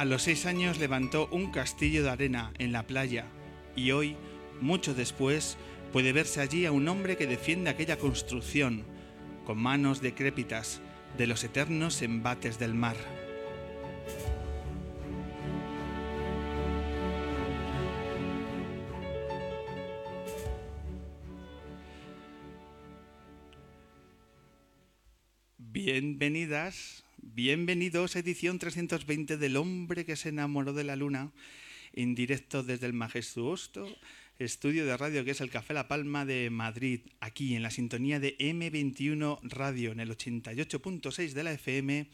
A los seis años levantó un castillo de arena en la playa y hoy, mucho después, puede verse allí a un hombre que defiende aquella construcción, con manos decrépitas, de los eternos embates del mar. Bienvenidas Bienvenidos a edición 320 del hombre que se enamoró de la luna, en directo desde el majestuoso estudio de radio que es el Café La Palma de Madrid, aquí en la sintonía de M21 Radio, en el 88.6 de la FM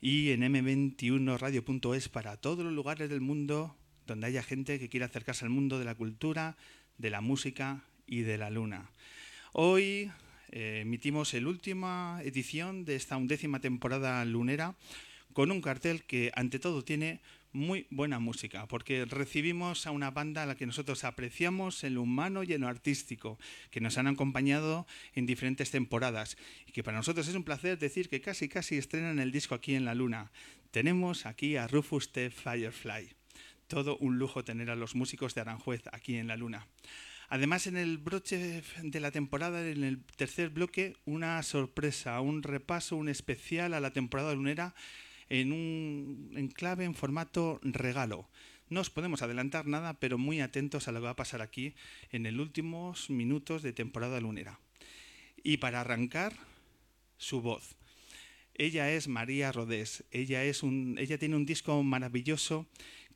y en m21radio.es para todos los lugares del mundo donde haya gente que quiera acercarse al mundo de la cultura, de la música y de la luna. Hoy emitimos la última edición de esta undécima temporada lunera con un cartel que ante todo tiene muy buena música, porque recibimos a una banda a la que nosotros apreciamos en lo humano y en lo artístico, que nos han acompañado en diferentes temporadas y que para nosotros es un placer decir que casi casi estrenan el disco aquí en la Luna. Tenemos aquí a Rufus T. Firefly. Todo un lujo tener a los músicos de Aranjuez aquí en la Luna. Además, en el broche de la temporada, en el tercer bloque, una sorpresa, un repaso, un especial a la temporada lunera en un enclave en formato regalo. No os podemos adelantar nada, pero muy atentos a lo que va a pasar aquí en los últimos minutos de temporada lunera. Y para arrancar, su voz. Ella es María Rodés. Ella, es un, ella tiene un disco maravilloso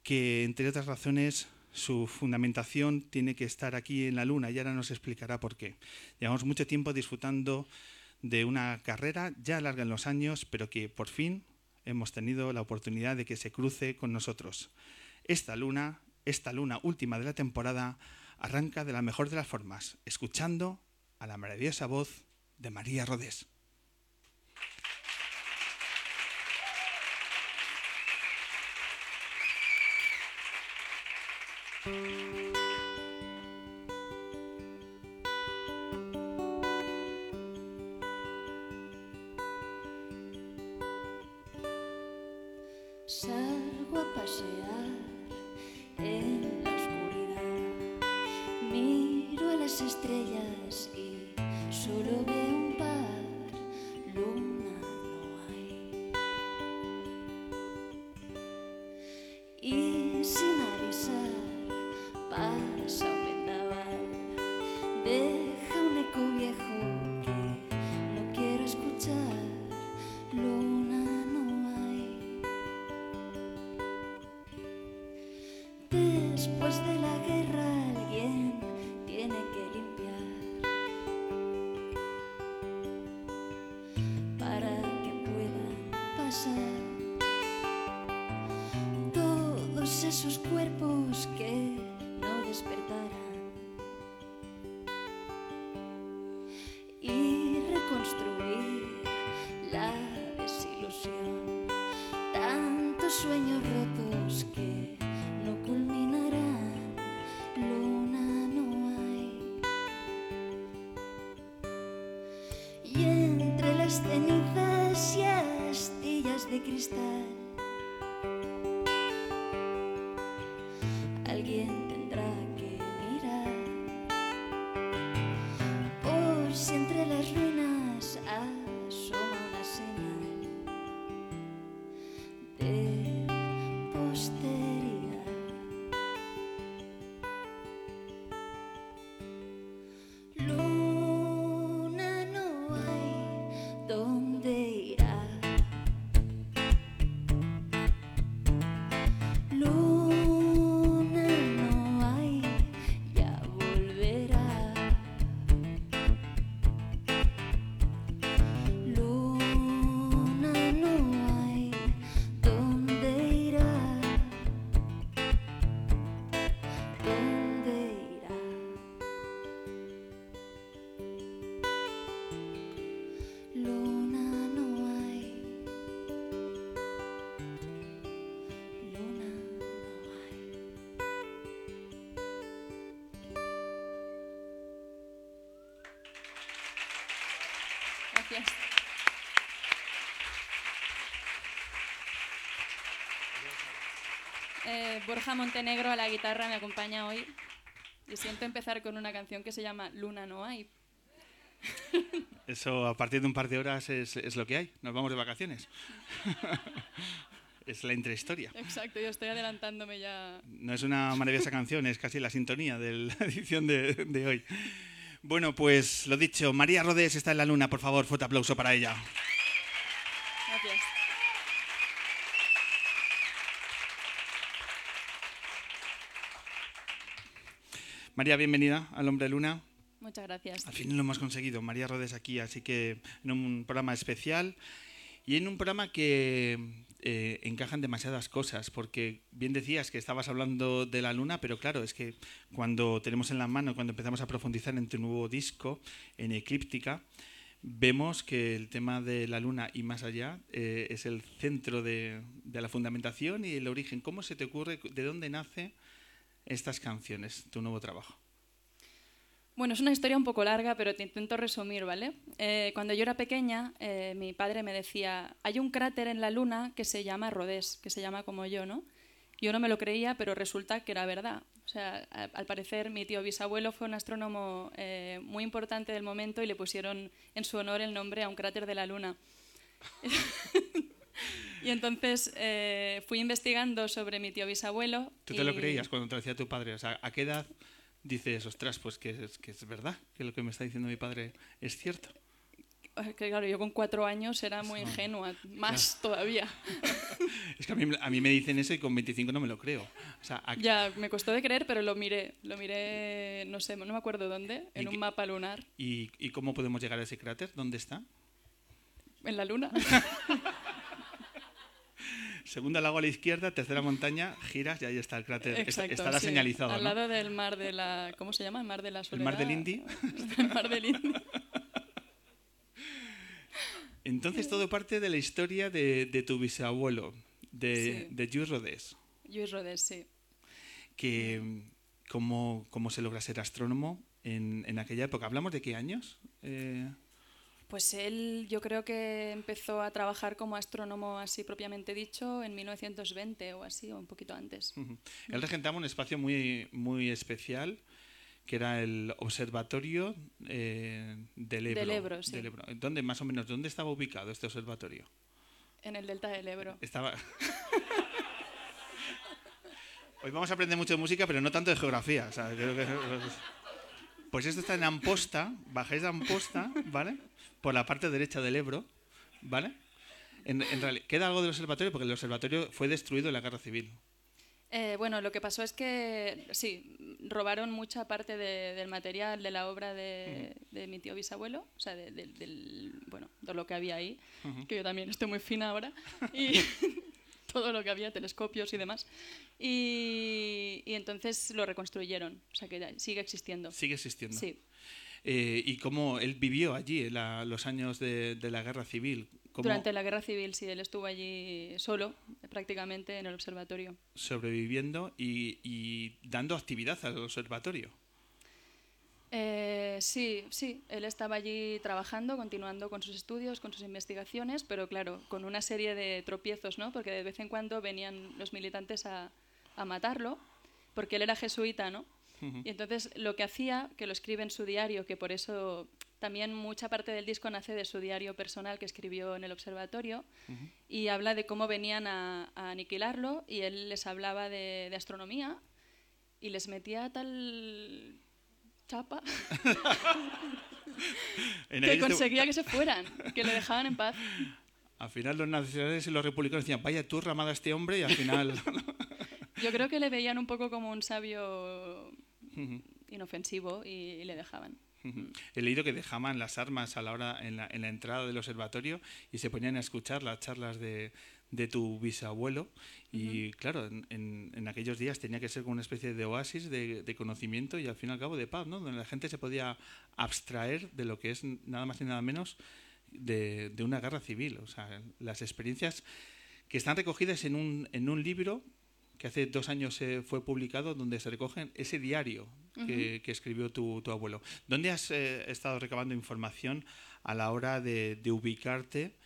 que, entre otras razones, su fundamentación tiene que estar aquí en la Luna y ahora nos explicará por qué. Llevamos mucho tiempo disfrutando de una carrera ya larga en los años, pero que por fin hemos tenido la oportunidad de que se cruce con nosotros. Esta luna, esta luna última de la temporada, arranca de la mejor de las formas, escuchando a la maravillosa voz de María Rodés. Salgo a pasear again. Borja Montenegro a la guitarra me acompaña hoy y siento empezar con una canción que se llama Luna no hay. Eso a partir de un par de horas es, es lo que hay. Nos vamos de vacaciones. es la intrahistoria. Exacto, yo estoy adelantándome ya. No es una maravillosa canción, es casi la sintonía de la edición de, de hoy. Bueno, pues lo dicho, María Rodés está en la luna, por favor, fuerte aplauso para ella. Gracias. María, bienvenida al Hombre Luna. Muchas gracias. Al fin lo hemos conseguido, María Rodés aquí, así que en un programa especial y en un programa que eh, encajan demasiadas cosas, porque bien decías que estabas hablando de la luna, pero claro, es que cuando tenemos en la mano, cuando empezamos a profundizar en tu nuevo disco, en Eclíptica, vemos que el tema de la luna y más allá eh, es el centro de, de la fundamentación y el origen. ¿Cómo se te ocurre, de dónde nace estas canciones, tu nuevo trabajo? Bueno, es una historia un poco larga, pero te intento resumir, ¿vale? Eh, cuando yo era pequeña, eh, mi padre me decía, hay un cráter en la Luna que se llama Rodés, que se llama como yo, ¿no? Yo no me lo creía, pero resulta que era verdad. O sea, a- al parecer mi tío bisabuelo fue un astrónomo eh, muy importante del momento y le pusieron en su honor el nombre a un cráter de la Luna. y entonces eh, fui investigando sobre mi tío bisabuelo. ¿Tú te lo y- creías cuando te lo decía tu padre? O sea, ¿a qué edad dices, ostras, pues que es, que es verdad, que lo que me está diciendo mi padre es cierto? Que claro, yo con cuatro años era muy ingenua, más todavía. Es que a mí, a mí me dicen eso y con 25 no me lo creo. O sea, ¿a- Ya, me costó de creer, pero lo miré. Lo miré, no sé, no me acuerdo dónde, ¿Y en qué- un mapa lunar, y, ¿Y cómo podemos llegar a ese cráter? ¿Dónde está? en la luna. Segunda lago a la izquierda, tercera montaña, giras y ahí está el cráter. Exacto. Estará sí, señalizado, Al ¿no? lado del mar de la. ¿Cómo se llama? El mar de la ¿El soledad. mar del Indy? el mar del Indy. Entonces todo parte de la historia de, de tu bisabuelo, de, Sí. de Jules Rodés, Luis Rodés, sí. que cómo, cómo se logra ser astrónomo en, en aquella época. ¿Hablamos de qué años? Eh, Pues él, yo creo que empezó a trabajar como astrónomo, así propiamente dicho, en 1920 o así, o un poquito antes. Ujú. Él regentaba un espacio muy, muy especial que era el Observatorio eh, del Ebro. Del Ebro, sí. del Ebro. ¿Dónde, más o menos, dónde estaba ubicado este observatorio? En el delta del Ebro. Estaba... Hoy vamos a aprender mucho de música, pero no tanto de geografía. o sea, creo que- Pues esto está en Amposta, bajáis de Amposta, ¿vale? Por la parte derecha del Ebro, ¿vale? En, en reali- queda algo del observatorio porque el observatorio fue destruido en la guerra civil. Eh, bueno, lo que pasó es que, sí, robaron mucha parte de- del material de la obra de, de mi tío bisabuelo, o sea, de, de- del, bueno, todo lo que había ahí, que yo también estoy muy fina ahora, y todo lo que había, telescopios y demás. Y, y entonces lo reconstruyeron, o sea, que sigue existiendo. Sigue existiendo. Sí. Eh, y cómo él vivió allí en la- los años de, de la guerra civil. Cómo Durante la guerra civil, sí, él estuvo allí solo, prácticamente, en el observatorio. sobreviviendo y, y dando actividad al observatorio. Eh, sí, sí, él estaba allí trabajando, continuando con sus estudios, con sus investigaciones, pero claro, con una serie de tropiezos, ¿no? Porque de vez en cuando venían los militantes a, a matarlo, porque él era jesuita, ¿no? Y entonces lo que hacía, que lo escribe en su diario, que por eso también mucha parte del disco nace de su diario personal que escribió en el observatorio, y habla de cómo venían a, a aniquilarlo, y él les hablaba de, de astronomía, y les metía tal chapa que conseguía que se fueran, que le dejaban en paz. Al final los nacionales y los republicanos decían, vaya tú ramada este hombre y al final... Yo creo que le veían un poco como un sabio inofensivo y, y le dejaban. He leído que dejaban las armas a la hora en la, en la entrada del observatorio y se ponían a escuchar las charlas de, de tu bisabuelo y claro, en, en- en aquellos días tenía que ser como una especie de oasis de, de conocimiento y al fin y al cabo de paz, ¿no? Donde la gente se podía abstraer de lo que es nada más y nada menos de, de una guerra civil. O sea, las experiencias que están recogidas en un, en un libro que hace dos años eh, fue publicado, donde se recogen ese diario que, que escribió tu, tu abuelo. ¿Dónde has eh, estado recabando información a la hora de, de ubicarte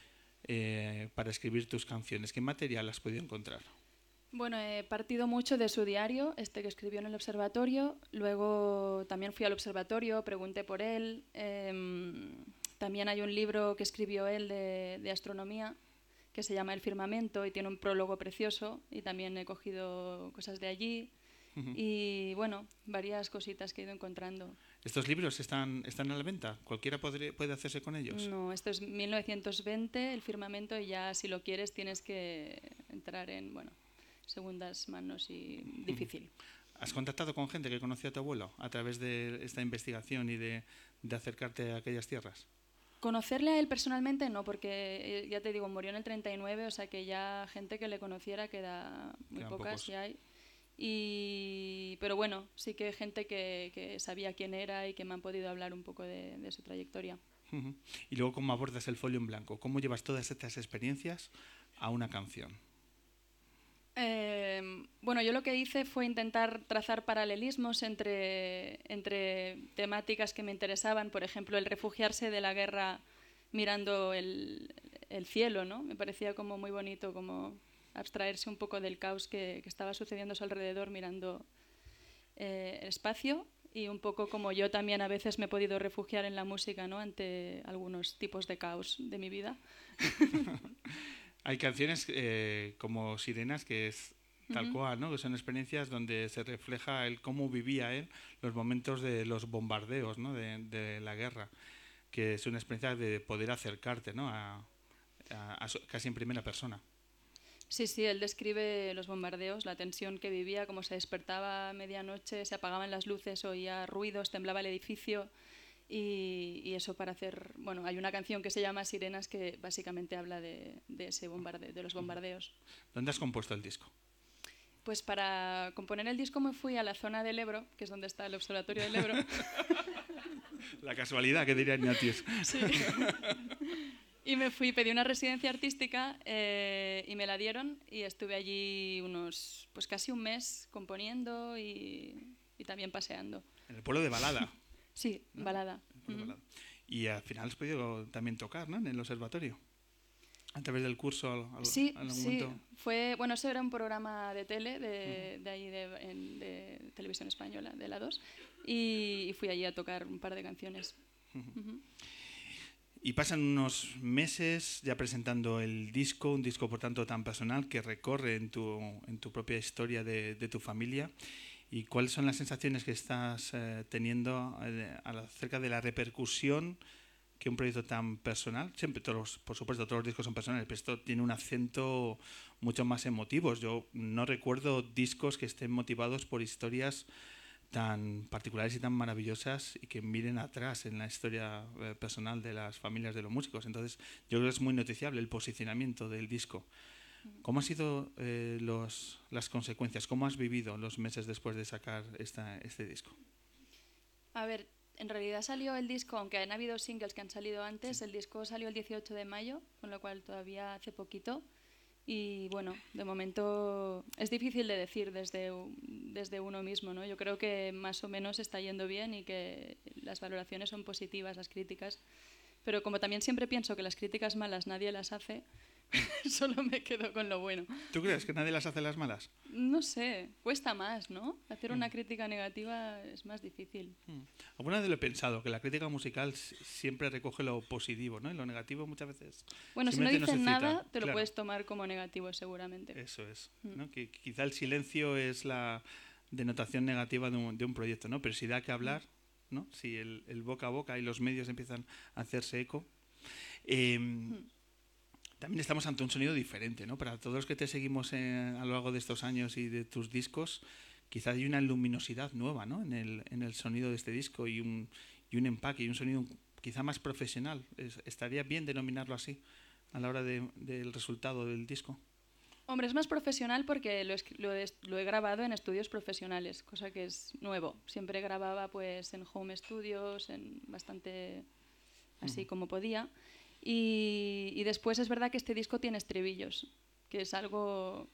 eh, para escribir tus canciones? ¿Qué material has podido encontrar? Bueno, he partido mucho de su diario, este que escribió en el observatorio. Luego también fui al observatorio, pregunté por él. Em, también hay un libro que escribió él de, de, astronomía que se llama El firmamento y tiene un prólogo precioso y también he cogido cosas de allí. Y bueno, varias cositas que he ido encontrando. ¿Estos libros están, están a la venta? ¿Cualquiera puede, puede hacerse con ellos? No, esto es 1920, el firmamento, y ya si lo quieres tienes que entrar en, bueno, segundas manos y difícil. ¿Has contactado con gente que conoció a tu abuelo a través de esta investigación y de, de acercarte a aquellas tierras? Conocerle a él personalmente no, porque eh, ya te digo, murió en el 39, o sea que ya gente que le conociera queda muy Quedan pocas, si hay. Y, pero bueno, sí que gente que, que, sabía quién era y que me han podido hablar un poco de, de su trayectoria. Y luego, ¿cómo abordas el folio en blanco? ¿Cómo llevas todas estas experiencias a una canción? Eh, bueno, yo lo que hice fue intentar trazar paralelismos entre, entre temáticas que me interesaban, por ejemplo, el refugiarse de la guerra mirando el, el cielo, ¿no? Me parecía como muy bonito, como abstraerse un poco del caos que, que estaba sucediendo a su alrededor mirando eh, el espacio y un poco como yo también a veces me he podido refugiar en la música ¿no? ante algunos tipos de caos de mi vida. Hay canciones eh, como Sirenas que es tal cual, ¿no? que son experiencias donde se refleja el cómo vivía él los momentos de los bombardeos ¿no? de, de la guerra, que es una experiencia de poder acercarte ¿no? a, a, a casi en primera persona. Sí, sí, él describe los bombardeos, la tensión que vivía, cómo se despertaba a medianoche, se apagaban las luces, oía ruidos, temblaba el edificio y, y, eso para hacer... Bueno, hay una canción que se llama Sirenas que básicamente habla de, de ese bombarde, de los bombardeos. ¿Dónde has compuesto el disco? Pues para componer el disco me fui a la zona del Ebro, que es donde está el Observatorio del Ebro. la casualidad, que diría Ignatius. Sí. Y me fui, pedí una residencia artística eh, y me la dieron y estuve allí unos, pues casi un mes componiendo y, y también paseando. En el pueblo de Balada. Sí, ¿no? Balada. Uh -huh. Y al final has podido también tocar, ¿no? En el observatorio. A través del curso. Al, sí, al sí. Momento. Fue, bueno, eso era un programa de tele, de, uh -huh. de ahí, de, en, de, televisión española, de la 2. Y, y, fui allí a tocar un par de canciones. Uh -huh. Y pasan unos meses ya presentando el disco, un disco por tanto tan personal que recorre en tu, en tu propia historia de, de tu familia. ¿Y cuáles son las sensaciones que estás eh, teniendo eh, acerca de la repercusión que un proyecto tan personal, siempre todos, por supuesto todos los discos son personales, pero esto tiene un acento mucho más emotivo. Yo no recuerdo discos que estén motivados por historias tan particulares y tan maravillosas y que miren atrás en la historia eh, personal de las familias de los músicos. Entonces, yo creo que es muy noticiable el posicionamiento del disco. ¿Cómo han sido eh, los, las consecuencias? ¿Cómo has vivido los meses después de sacar esta, este disco? A ver, en realidad salió el disco, aunque han habido singles que han salido antes, sí. el disco salió el 18 de mayo, con lo cual todavía hace poquito. Y bueno, de momento es difícil de decir desde, desde uno mismo, ¿no? Yo creo que más o menos está yendo bien y que las valoraciones son positivas, las críticas. Pero como también siempre pienso que las críticas malas nadie las hace, solo me quedo con lo bueno. ¿Tú crees que nadie las hace las malas? No sé, cuesta más, ¿no? Hacer una mm. crítica negativa es más difícil. Mm. Alguna vez lo he pensado, que la crítica musical siempre recoge lo positivo, ¿no? Y lo negativo muchas veces... Bueno, si no dicen no nada, te lo claro. puedes tomar como negativo seguramente. Eso es, mm. ¿no? Que quizá el silencio es la denotación negativa de un, de un proyecto, ¿no? Pero si da que hablar, ¿no? Si el, el boca a boca y los medios empiezan a hacerse eco... Eh, también estamos ante un sonido diferente, ¿no? Para todos los que te seguimos en, a lo largo de estos años y de tus discos, quizás hay una luminosidad nueva, ¿no? En el, en el sonido de este disco y un, y un empaque y un sonido quizá más profesional. Es, ¿Estaría bien denominarlo así a la hora de, del resultado del disco? Hombre, es más profesional porque lo, lo, he, lo, he, grabado en estudios profesionales, cosa que es nuevo. Siempre grababa pues en home studios, en bastante así uh -huh. como podía. Y, y, después es verdad que este disco tiene estribillos, que es algo,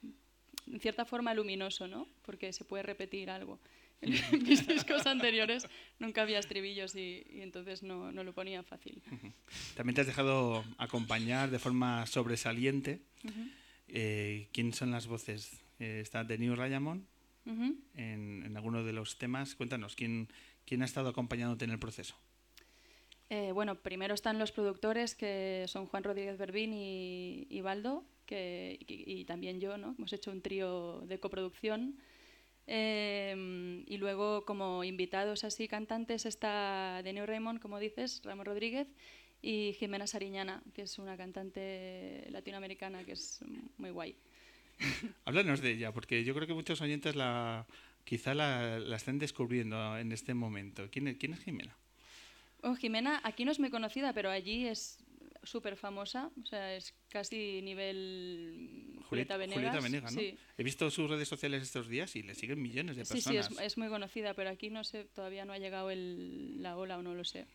en cierta forma, luminoso, ¿no? Porque se puede repetir algo. En mis discos anteriores nunca había estribillos y, y entonces no, no, lo ponía fácil. También te has dejado acompañar de forma sobresaliente. Uh -huh. eh, ¿Quién son las voces eh, está The New Rayamon Ujú. en, en alguno de los temas. Cuéntanos, ¿quién, quién ha estado acompañándote en el proceso? Eh, bueno, primero están los productores, que son Juan Rodríguez Berbín y, y que, y, también yo, ¿no? Hemos hecho un trío de coproducción. Eh, y luego, como invitados así cantantes, está Denio Raymond, como dices, Ramón Rodríguez, y Jimena Sariñana, que es una cantante latinoamericana que es muy guay. Háblanos de ella, porque yo creo que muchos oyentes la, quizá la, la estén descubriendo en este momento. ¿Quién quién es Jimena? Oh, Jimena, aquí no es muy conocida, pero allí es súper famosa, o sea, es casi nivel Julieta Venegas. Julieta Venegas, ¿no? Sí. He visto sus redes sociales estos días y le siguen millones de Sí, sí, personas. es, es muy conocida, pero aquí no sé, todavía no ha llegado el, la ola o no lo sé.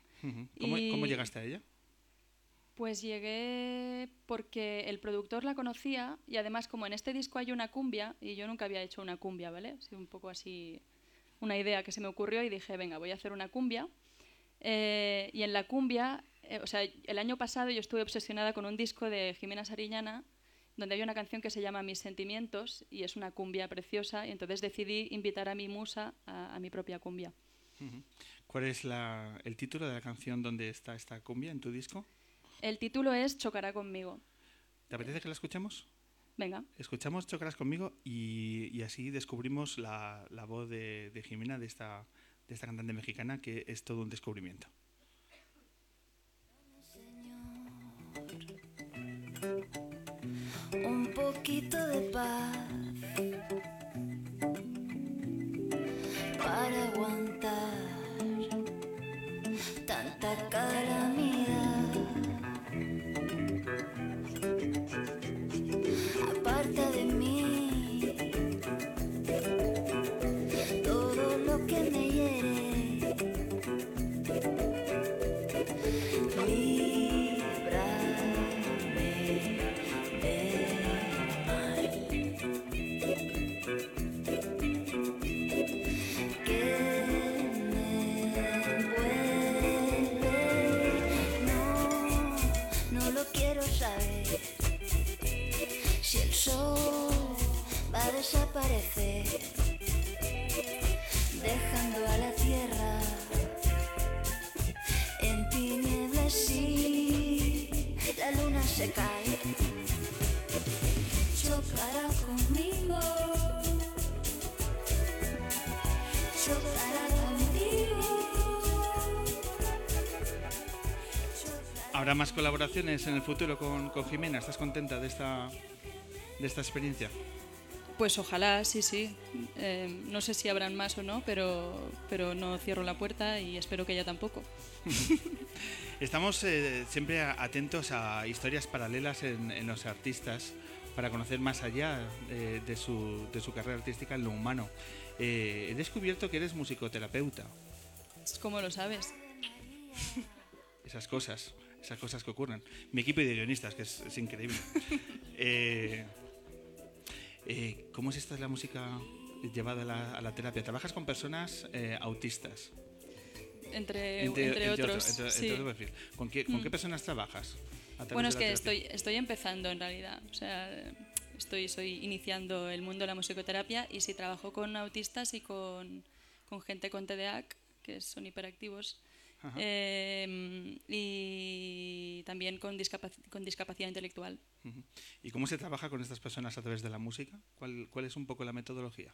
¿Cómo, y- cómo llegaste a ella? Pues llegué porque el productor la conocía y además como en este disco hay una cumbia y yo nunca había hecho una cumbia, ¿vale? Sido un poco así una idea que se me ocurrió y dije, venga, voy a hacer una cumbia. Eh, y en la cumbia, eh, o sea, el año pasado yo estuve obsesionada con un disco de Jimena Sariñana donde hay una canción que se llama Mis sentimientos y es una cumbia preciosa y entonces decidí invitar a mi musa a, a mi propia cumbia. ¿Cuál es la- el título de la canción donde está esta cumbia en tu disco? El título es Chocará conmigo. ¿Te apetece que la escuchemos? Venga. Escuchamos Chocarás conmigo y, y así descubrimos la, la voz de, de Jimena, de esta, de esta cantante mexicana, que es todo un descubrimiento. un poquito de paz sol va a desaparecer, dejando a la tierra en tinieblas si la luna se cae. Chocará conmigo. Chocará. ¿Habrá más colaboraciones en el futuro con, con Jimena? ¿Estás contenta de esta, de esta experiencia? Pues ojalá, sí, sí. Eh, no sé si habrán más o no, pero, pero no cierro la puerta y espero que ella tampoco. Estamos eh, siempre atentos a historias paralelas en, en los artistas para conocer más allá eh, de, su, de su carrera artística en lo humano. He descubierto que eres musicoterapeuta. Es como lo sabes. Esas cosas, esas cosas que ocurren. Mi equipo de guionistas, que es, es increíble. Eh, ¿Cómo es esta la música llevada a la, a la terapia? Trabajas con personas eh, autistas. Entre, entre, otro- otros. entre- sí. entre otro perfil. ¿Con qué, con Mm. qué personas trabajas? Bueno, es que estoy, estoy empezando en realidad. O sea, estoy, iniciando el mundo de la musicoterapia y sí trabajo con autistas y con, con gente con TDAH, que son hiperactivos. Eh, y también con, discapac- con discapacidad intelectual. ¿Y cómo se trabaja con estas personas a través de la música? ¿Cuál, cuál es un poco la metodología?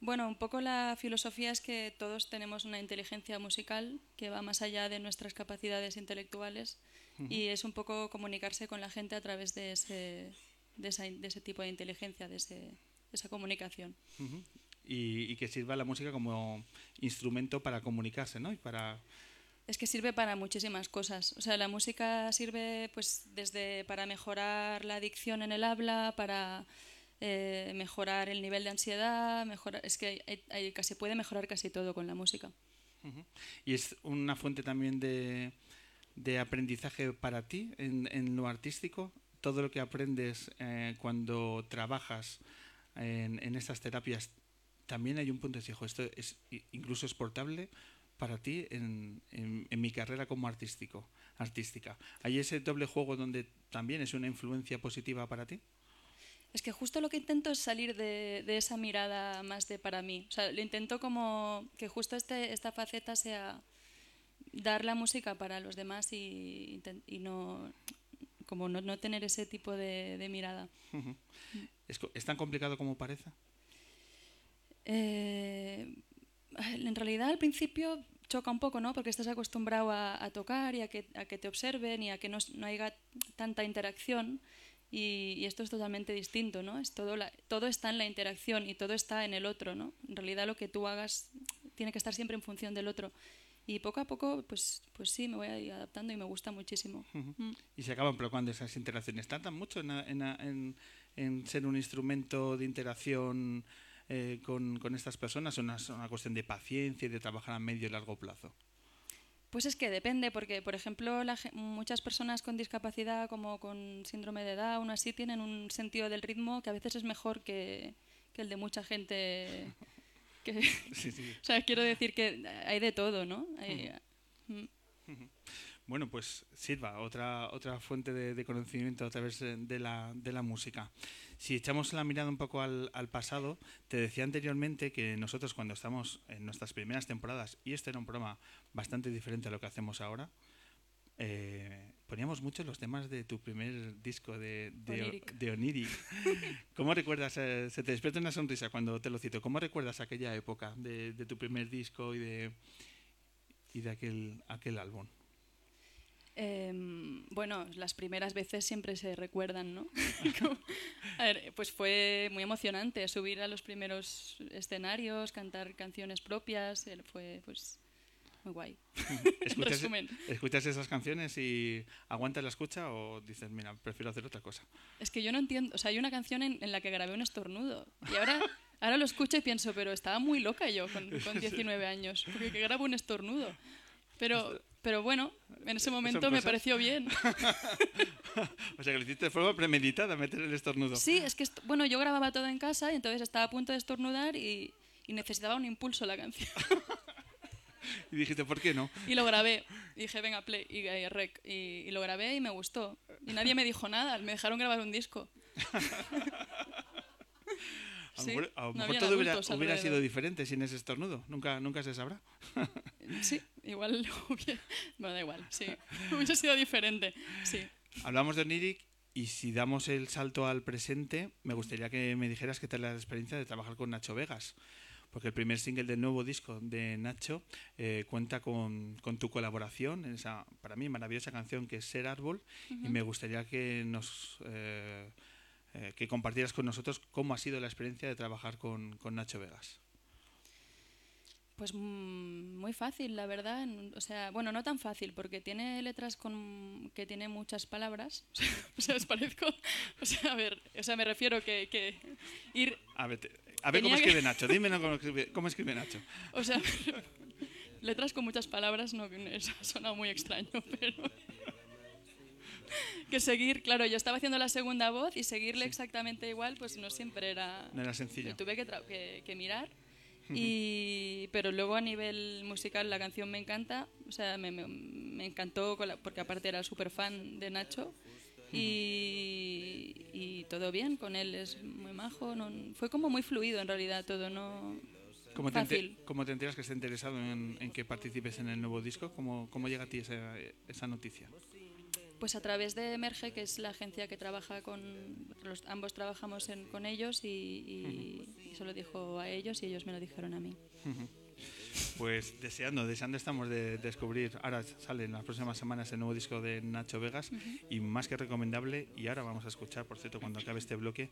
Bueno, un poco la filosofía es que todos tenemos una inteligencia musical que va más allá de nuestras capacidades intelectuales y es un poco comunicarse con la gente a través de ese, de esa- de ese tipo de inteligencia, de, ese- de esa comunicación. Y, y que sirva la música como instrumento para comunicarse, ¿no? Y para... Es que sirve para muchísimas cosas. O sea, la música sirve pues desde para mejorar la adicción en el habla, para eh, mejorar el nivel de ansiedad, mejorar, es que hay- hay- casi puede mejorar casi todo con la música. Y es una fuente también de, de aprendizaje para ti en, en lo artístico. Todo lo que aprendes eh, cuando trabajas en, en estas terapias, también hay un punto de decir, "Jo, esto es incluso exportable para ti en, en- en mi carrera como artístico, artística. ¿Hay ese doble juego donde también es una influencia positiva para ti? Es que justo lo que intento es salir de, de esa mirada más de para mí. O sea, lo intento como que justo este, esta faceta sea dar la música para los demás y, y no como no, no tener ese tipo de, de mirada. ¿Es, es tan complicado como parece? Eh, en realidad al principio choca un poco, ¿no? Porque estás acostumbrado a, a tocar y a que, a que te observen y a que no, no haya tanta interacción. Y, y esto es totalmente distinto, ¿no? Es todo, la- todo está en la interacción y todo está en el otro, ¿no? En realidad lo que tú hagas tiene que estar siempre en función del otro. Y poco a poco, pues, pues sí, me voy a ir adaptando y me gusta muchísimo. Mm. Y se acaban procurando esas interacciones. ¿Tardan mucho en, en- en- en ser un instrumento de interacción eh, con, con estas personas? ¿O una, es una cuestión de paciencia y de trabajar a medio y largo plazo? Pues es que depende, porque por ejemplo la muchas personas con discapacidad como con síndrome de Down o así tienen un sentido del ritmo que a veces es mejor que, que el de mucha gente. Que, Sí, sí. o sea, quiero decir que hay de todo, ¿no? Hay- mm. Bueno, pues sirva, otra, otra fuente de, de conocimiento a través de, la, de la música. Si echamos la mirada un poco al, al pasado, te decía anteriormente que nosotros cuando estamos en nuestras primeras temporadas, y este era un programa bastante diferente a lo que hacemos ahora, eh, poníamos mucho los temas de tu primer disco de, de, Oniric. de Oniric. ¿Cómo recuerdas, eh, se te despierta una sonrisa cuando te lo cito, ¿cómo recuerdas aquella época de, de tu primer disco y de, y de aquel, aquel álbum? Em, bueno, las primeras veces siempre se recuerdan, ¿no? Como- a ver, pues fue muy emocionante subir a los primeros escenarios, cantar canciones propias, eh, fue pues muy guay. ¿Escuchas, resumen. ¿Escuchas esas canciones y aguantas la escucha o dices, mira, prefiero hacer otra cosa? Es que yo no entiendo, o sea, hay una canción en, en la que grabé un estornudo y ahora, ahora lo escucho y pienso, pero estaba muy loca yo con, con 19 años, porque que grabo un estornudo. Pero, pero bueno, en ese momento me pareció bien. O sea, que lo hiciste de forma premeditada, meter el estornudo. Sí, es que, bueno, yo grababa todo en casa y entonces estaba a punto de estornudar y, y necesitaba un impulso la canción. Y dijiste, ¿por qué no? Y lo grabé. Y dije, venga, play, y, y rec. Y, y lo grabé y me gustó. Y nadie me dijo nada, me dejaron grabar un disco. A lo Sí, mejor, a lo no mejor habían todo hubiera, hubiera sido diferente sin ese estornudo. Nunca, nunca se sabrá. Sí, igual hubiera... Bueno, da igual, sí. Hubiese sido diferente, sí. Hablamos de Oniric y si damos el salto al presente, me gustaría que me dijeras qué tal la experiencia de trabajar con Nacho Vegas. Porque el primer single del nuevo disco de Nacho eh, cuenta con, con tu colaboración en esa, para mí, maravillosa canción que es Ser Árbol. Y me gustaría que nos eh, eh, que compartieras con nosotros cómo ha sido la experiencia de trabajar con, con Nacho Vegas. Pues mm, muy fácil, la verdad. O sea, bueno, no tan fácil, porque tiene letras con que tiene muchas palabras. o sea, os parezco. O sea, a ver, o sea, me refiero que, que ir. A ver, te- a ver cómo que- escribe Nacho. Dime cómo escribe, cómo escribe Nacho. O sea, letras con muchas palabras, no, eso ha sonado muy extraño, pero. que seguir, claro, yo estaba haciendo la segunda voz y seguirle exactamente igual, pues no siempre era. No era sencillo. Tuve que, que- que mirar. Y, pero luego a nivel musical la canción me encanta, o sea, me, me- me encantó con la- porque aparte era súper fan de Nacho y, y todo bien con él, es muy majo, no- fue como muy fluido en realidad todo, no ¿Cómo te, fácil. cómo te enteras que está interesado en, en que participes en el nuevo disco? ¿Cómo, cómo llega a ti esa, esa noticia? Pues a través de Emerge, que es la agencia que trabaja con. Los, ambos trabajamos en- con ellos y, y- y se lo dijo a ellos y ellos me lo dijeron a mí. Pues deseando, deseando estamos de descubrir. Ahora sale en las próximas semanas el nuevo disco de Nacho Vegas y más que recomendable. Y ahora vamos a escuchar, por cierto, cuando acabe este bloque,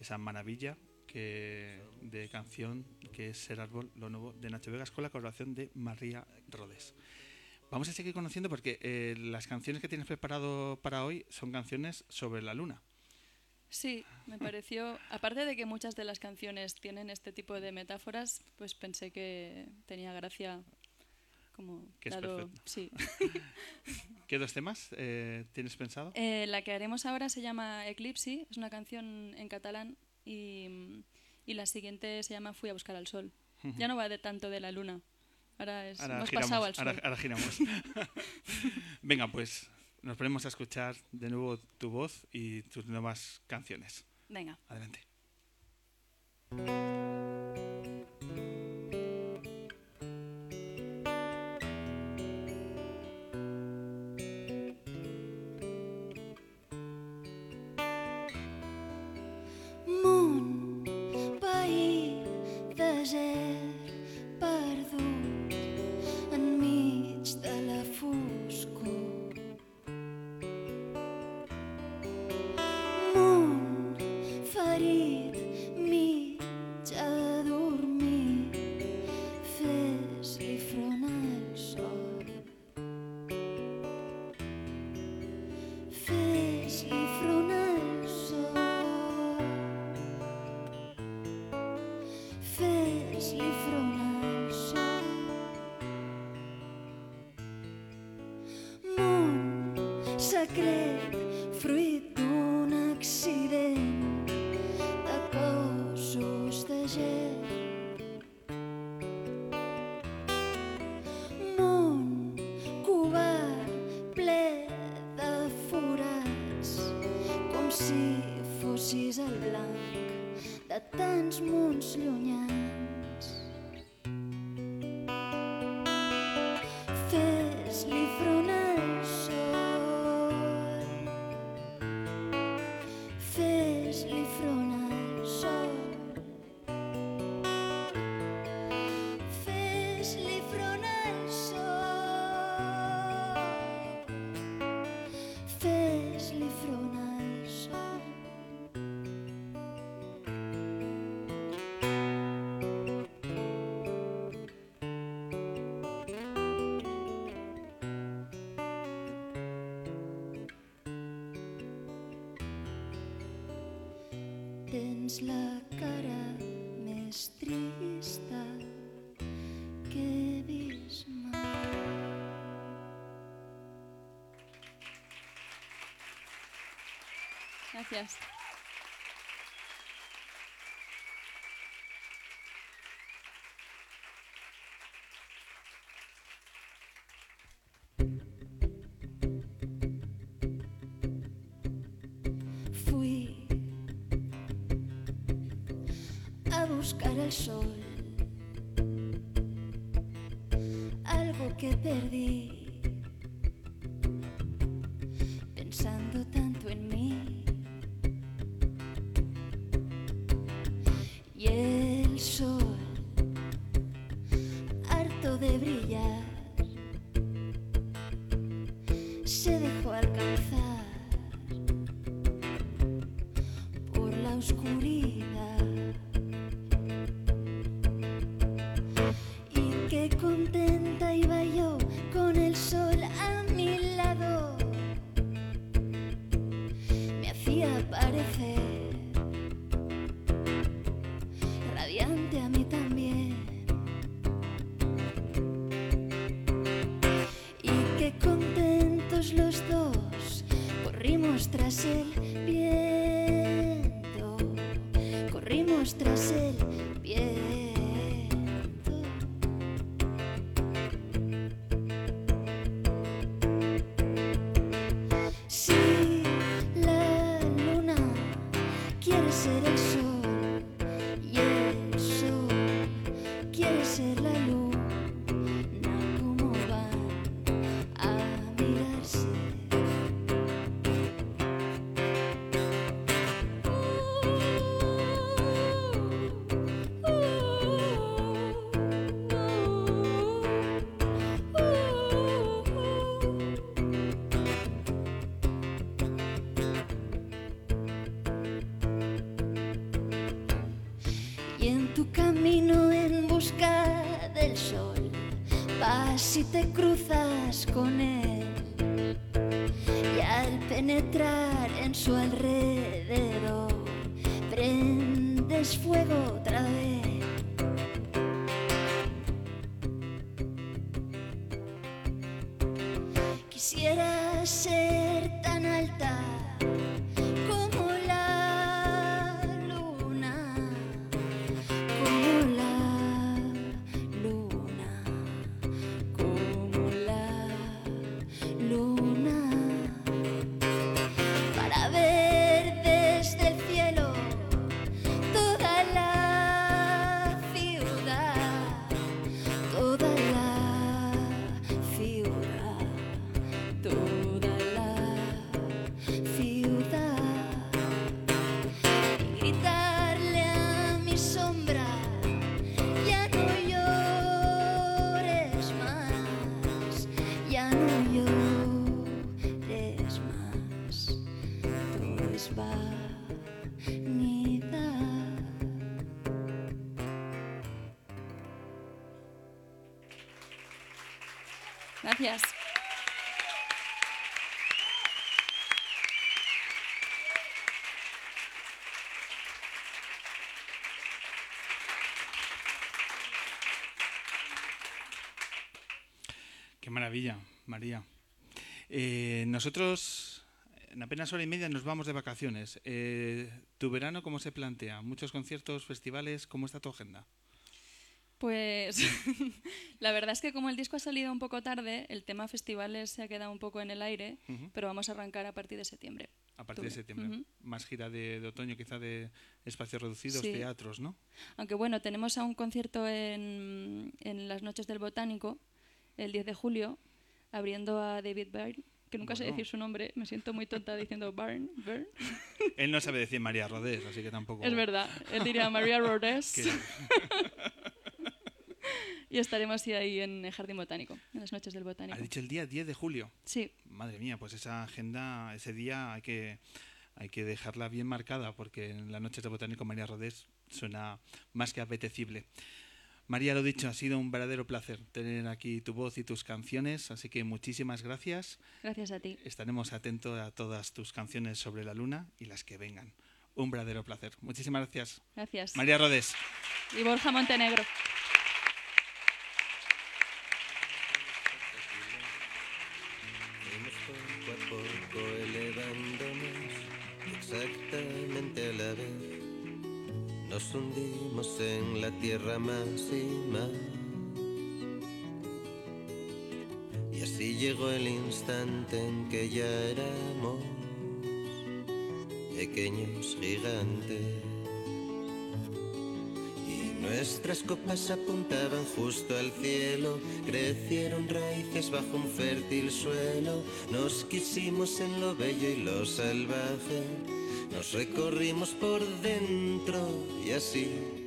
esa maravilla que, de canción que es Ser Árbol, lo nuevo de Nacho Vegas, con la colaboración de María Rodes. Vamos a seguir conociendo porque eh, las canciones que tienes preparado para hoy son canciones sobre la luna. Sí, me pareció. Aparte de que muchas de las canciones tienen este tipo de metáforas, pues pensé que tenía gracia. Como Que es dado- perfecto. sí. ¿Qué dos temas eh, tienes pensado? Eh, la que haremos ahora se llama Eclipse, es una canción en catalán y, y la siguiente se llama Fui a buscar al sol. Ya no va de tanto de la luna. Ahora es ahora más giramos, pasado al sur. Ahora giramos. Venga, pues nos ponemos a escuchar de nuevo tu voz y tus nuevas canciones. Venga. Adelante. creer. Tens la cara més trista que he vist mai. Gràcies. penetrar en su alrededor. Gracias. Qué maravilla, María. Eh, nosotros en apenas hora y media nos vamos de vacaciones. Eh, ¿Tu verano cómo se plantea? ¿Muchos conciertos, festivales? ¿Cómo está tu agenda? Pues la verdad es que como el disco ha salido un poco tarde, el tema festivales se ha quedado un poco en el aire, pero vamos a arrancar a partir de septiembre. A partir de septiembre. Más gira de, de otoño, quizá de espacios reducidos, Sí. teatros, ¿no? Aunque bueno, tenemos a un concierto en, en las noches del Botánico, el 10 de julio, abriendo a David Byrne, que nunca sé decir su nombre, me siento muy tonta diciendo Byrne, Byrne. Él no sabe decir María Rodés, así que tampoco... Es verdad, él diría María Rodés. Y estaremos ahí en el Jardín Botánico, en las noches del Botánico. ha dicho el día 10 de julio. Sí, Madre mía, pues esa agenda, ese día hay que, hay que dejarla bien marcada porque en las noches de Botánico María Rodés suena más que apetecible. María, lo dicho, ha sido un verdadero placer tener aquí tu voz y tus canciones, así que muchísimas gracias. gracias a ti. Estaremos atentos a todas tus canciones sobre la luna y las que vengan. Un verdadero placer. Muchísimas gracias. Gracias. María Rodés. Y Borja Montenegro. Tierra y. Y así llegó el instante en que ya éramos pequeños gigantes. Y nuestras copas apuntaban justo al cielo, crecieron raíces bajo un fértil suelo, nos quisimos en lo bello y lo salvaje, nos recorrimos por dentro y así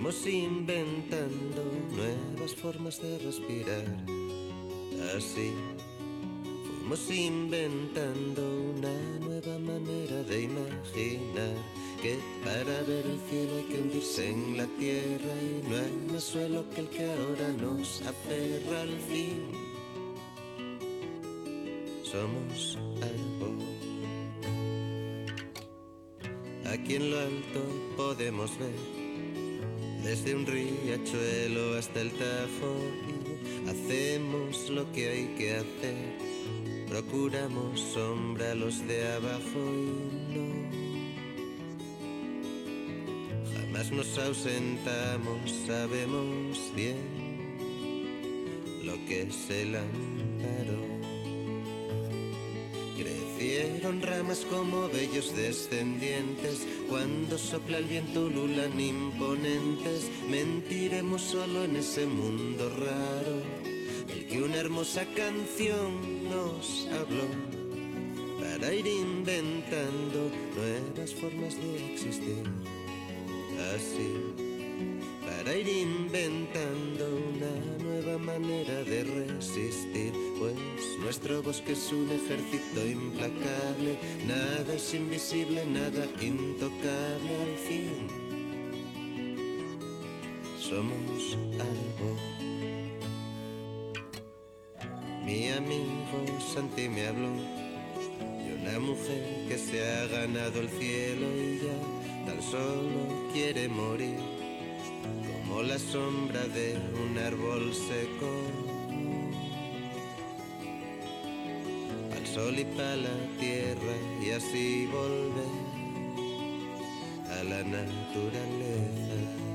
fuimos inventando nuevas formas de respirar. Así fuimos inventando una nueva manera de imaginar que para ver el cielo hay que hundirse en la tierra y no hay más suelo que el que ahora nos aferra al fin. Somos algo. Aquí en lo alto podemos ver desde un riachuelo hasta el Tajo hacemos lo que hay que hacer. Procuramos sombra a los de abajo y no. Jamás nos ausentamos, sabemos bien lo que es el amparo. Crecieron ramas como bellos descendientes, cuando sopla el viento ululan imponentes, mentiremos solo en ese mundo raro, el que una hermosa canción nos habló, para ir inventando nuevas formas de existir, así, para ir inventando una nueva manera de resistir, pues nuestro bosque es un ejército implacable, nada es invisible, nada intocable al fin. Somos algo. Mi amigo Santi me habló de una mujer que se ha ganado el cielo y ya tan solo quiere morir como la sombra de un árbol seco. Al sol y para la tierra y así volver a la naturaleza.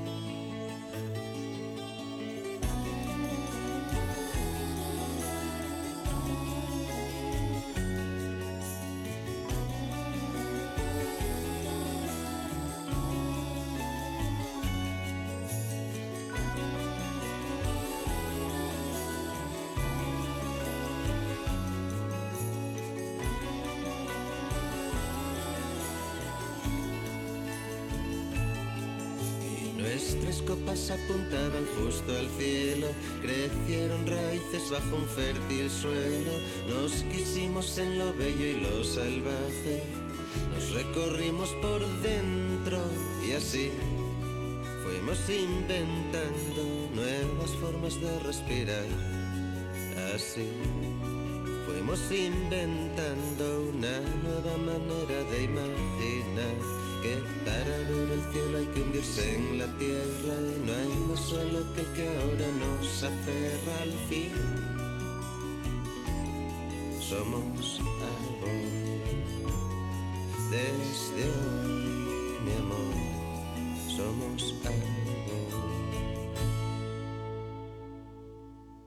Apuntaban justo al cielo, crecieron raíces bajo un fértil suelo, nos quisimos en lo bello y lo salvaje, nos recorrimos por dentro y así fuimos inventando nuevas formas de respirar. Así fuimos inventando una nueva manera de imaginar que para ver el cielo hay que hundirse en la tierra y no hay más solo que el que ahora nos aferra al fin. Somos algo desde hoy, mi amor, somos algo.